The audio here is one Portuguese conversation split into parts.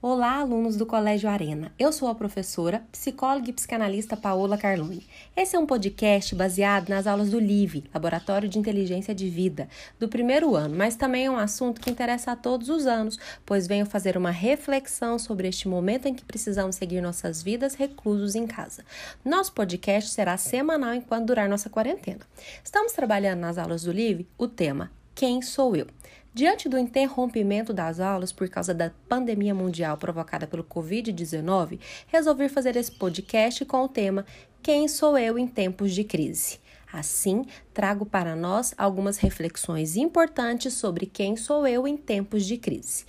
Olá, alunos do Colégio Arena. Eu sou a professora, psicóloga e psicanalista Paola Carlone. Esse é um podcast baseado nas aulas do LIVE, Laboratório de Inteligência de Vida, do primeiro ano, mas também é um assunto que interessa a todos os anos, pois venho fazer uma reflexão sobre este momento em que precisamos seguir nossas vidas reclusos em casa. Nosso podcast será semanal enquanto durar nossa quarentena. Estamos trabalhando nas aulas do LIVE o tema Quem sou eu? Diante do interrompimento das aulas por causa da pandemia mundial provocada pelo Covid-19, resolvi fazer esse podcast com o tema Quem sou eu em tempos de crise? Assim, trago para nós algumas reflexões importantes sobre quem sou eu em tempos de crise.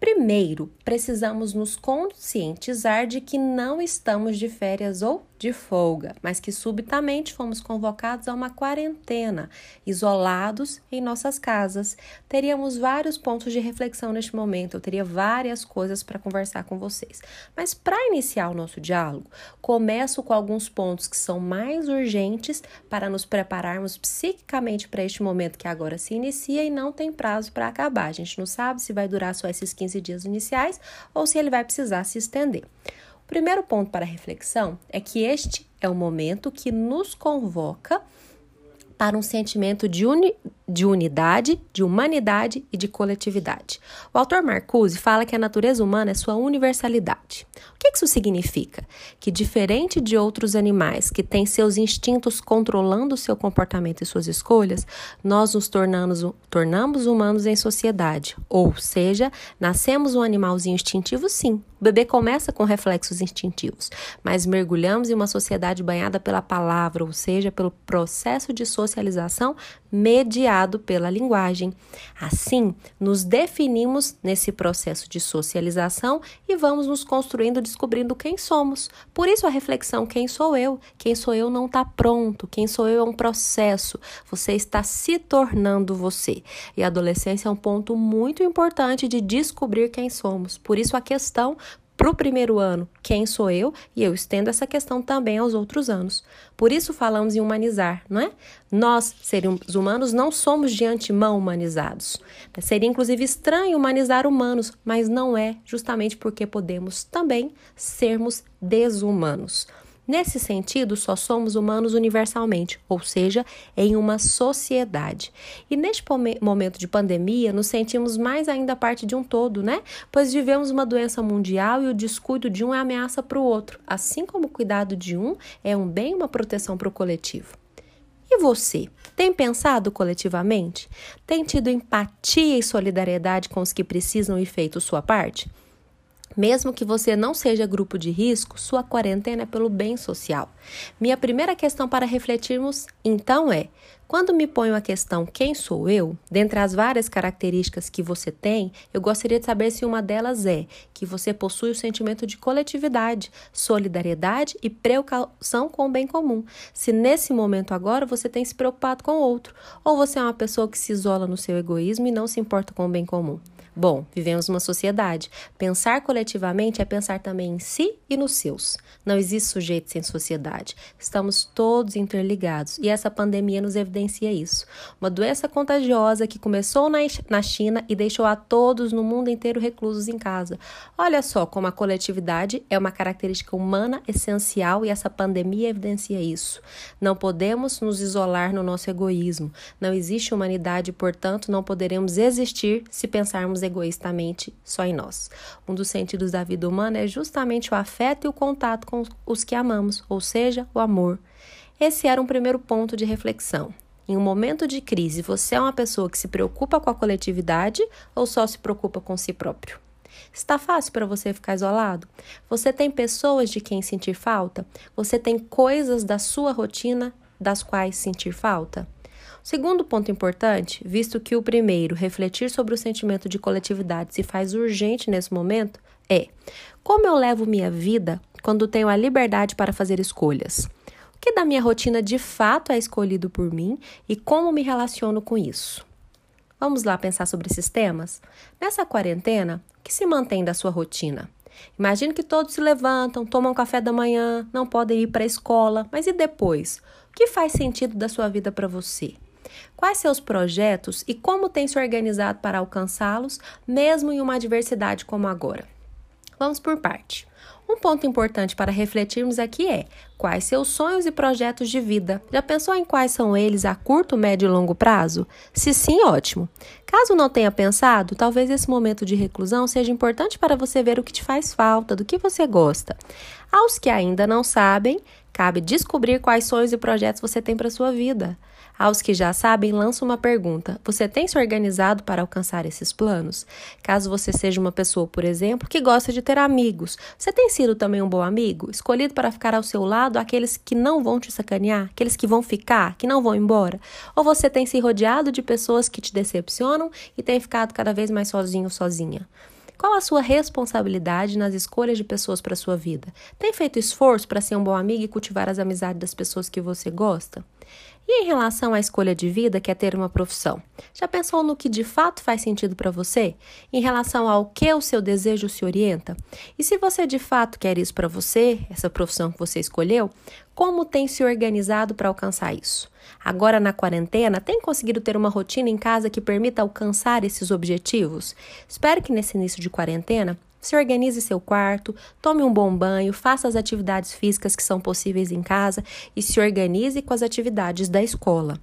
Primeiro, precisamos nos conscientizar de que não estamos de férias ou de folga, mas que subitamente fomos convocados a uma quarentena, isolados em nossas casas. Teríamos vários pontos de reflexão neste momento, eu teria várias coisas para conversar com vocês. Mas para iniciar o nosso diálogo, começo com alguns pontos que são mais urgentes para nos prepararmos psiquicamente para este momento que agora se inicia e não tem prazo para acabar. A gente não sabe se vai durar só esses 15 dias iniciais ou se ele vai precisar se estender. Primeiro ponto para reflexão é que este é o momento que nos convoca para um sentimento de, uni, de unidade, de humanidade e de coletividade. O autor Marcuse fala que a natureza humana é sua universalidade. O que isso significa? Que, diferente de outros animais que têm seus instintos controlando seu comportamento e suas escolhas, nós nos tornamos, tornamos humanos em sociedade. Ou seja, nascemos um animalzinho instintivo, sim. O bebê começa com reflexos instintivos, mas mergulhamos em uma sociedade banhada pela palavra, ou seja, pelo processo de socialização pela linguagem. Assim, nos definimos nesse processo de socialização e vamos nos construindo, descobrindo quem somos. Por isso a reflexão: quem sou eu? Quem sou eu não está pronto. Quem sou eu é um processo. Você está se tornando você. E a adolescência é um ponto muito importante de descobrir quem somos. Por isso a questão para o primeiro ano, quem sou eu? E eu estendo essa questão também aos outros anos. Por isso falamos em humanizar, não é? Nós, seres humanos, não somos de antemão humanizados. Seria inclusive estranho humanizar humanos, mas não é, justamente porque podemos também sermos desumanos. Nesse sentido, só somos humanos universalmente, ou seja, em uma sociedade. E neste momento de pandemia, nos sentimos mais ainda parte de um todo, né? Pois vivemos uma doença mundial e o descuido de um é ameaça para o outro, assim como o cuidado de um é um bem e uma proteção para o coletivo. E você? Tem pensado coletivamente? Tem tido empatia e solidariedade com os que precisam e feito sua parte? Mesmo que você não seja grupo de risco, sua quarentena é pelo bem social. Minha primeira questão para refletirmos, então, é: quando me ponho a questão quem sou eu, dentre as várias características que você tem, eu gostaria de saber se uma delas é que você possui o sentimento de coletividade, solidariedade e precaução com o bem comum. Se nesse momento agora você tem se preocupado com o outro, ou você é uma pessoa que se isola no seu egoísmo e não se importa com o bem comum. Bom, vivemos uma sociedade. Pensar coletivamente é pensar também em si e nos seus. Não existe sujeito sem sociedade. Estamos todos interligados e essa pandemia nos evidencia isso. Uma doença contagiosa que começou na China e deixou a todos no mundo inteiro reclusos em casa. Olha só como a coletividade é uma característica humana essencial e essa pandemia evidencia isso. Não podemos nos isolar no nosso egoísmo. Não existe humanidade, portanto, não poderemos existir se pensarmos egoístamente só em nós. Um dos sentidos da vida humana é justamente o afeto e o contato com os que amamos, ou seja, o amor. Esse era um primeiro ponto de reflexão. Em um momento de crise, você é uma pessoa que se preocupa com a coletividade ou só se preocupa com si próprio? Está fácil para você ficar isolado? Você tem pessoas de quem sentir falta? Você tem coisas da sua rotina das quais sentir falta? Segundo ponto importante, visto que o primeiro, refletir sobre o sentimento de coletividade, se faz urgente nesse momento, é como eu levo minha vida quando tenho a liberdade para fazer escolhas? O que da minha rotina de fato é escolhido por mim e como me relaciono com isso? Vamos lá pensar sobre esses temas? Nessa quarentena, o que se mantém da sua rotina? Imagine que todos se levantam, tomam café da manhã, não podem ir para a escola, mas e depois? O que faz sentido da sua vida para você? Quais seus projetos e como tem se organizado para alcançá-los, mesmo em uma adversidade como agora? Vamos por parte. Um ponto importante para refletirmos aqui é: quais seus sonhos e projetos de vida? Já pensou em quais são eles a curto, médio e longo prazo? Se sim, ótimo. Caso não tenha pensado, talvez esse momento de reclusão seja importante para você ver o que te faz falta, do que você gosta. Aos que ainda não sabem, cabe descobrir quais sonhos e projetos você tem para sua vida. Aos que já sabem, lanço uma pergunta: você tem se organizado para alcançar esses planos? Caso você seja uma pessoa, por exemplo, que gosta de ter amigos, você tem sido também um bom amigo? Escolhido para ficar ao seu lado aqueles que não vão te sacanear, aqueles que vão ficar, que não vão embora? Ou você tem se rodeado de pessoas que te decepcionam e tem ficado cada vez mais sozinho sozinha? Qual a sua responsabilidade nas escolhas de pessoas para sua vida? Tem feito esforço para ser um bom amigo e cultivar as amizades das pessoas que você gosta? E em relação à escolha de vida, que é ter uma profissão? Já pensou no que de fato faz sentido para você? Em relação ao que o seu desejo se orienta? E se você de fato quer isso para você, essa profissão que você escolheu, como tem se organizado para alcançar isso? Agora na quarentena, tem conseguido ter uma rotina em casa que permita alcançar esses objetivos? Espero que nesse início de quarentena se organize seu quarto, tome um bom banho, faça as atividades físicas que são possíveis em casa e se organize com as atividades da escola,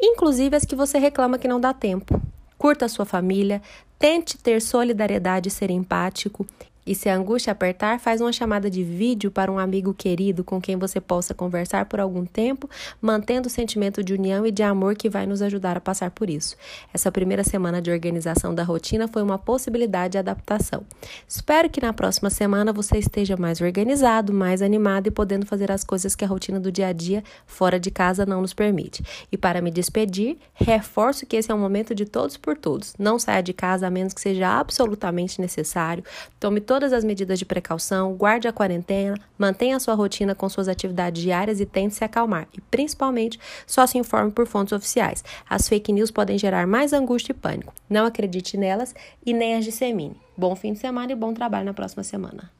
inclusive as que você reclama que não dá tempo. Curta a sua família, tente ter solidariedade e ser empático e se a angústia apertar, faz uma chamada de vídeo para um amigo querido com quem você possa conversar por algum tempo, mantendo o sentimento de união e de amor que vai nos ajudar a passar por isso. Essa primeira semana de organização da rotina foi uma possibilidade de adaptação. Espero que na próxima semana você esteja mais organizado, mais animado e podendo fazer as coisas que a rotina do dia a dia fora de casa não nos permite. E para me despedir, reforço que esse é um momento de todos por todos. Não saia de casa a menos que seja absolutamente necessário. Tome todas as medidas de precaução, guarde a quarentena, mantenha a sua rotina com suas atividades diárias e tente se acalmar. E principalmente, só se informe por fontes oficiais. As fake news podem gerar mais angústia e pânico. Não acredite nelas e nem as dissemine. Bom fim de semana e bom trabalho na próxima semana.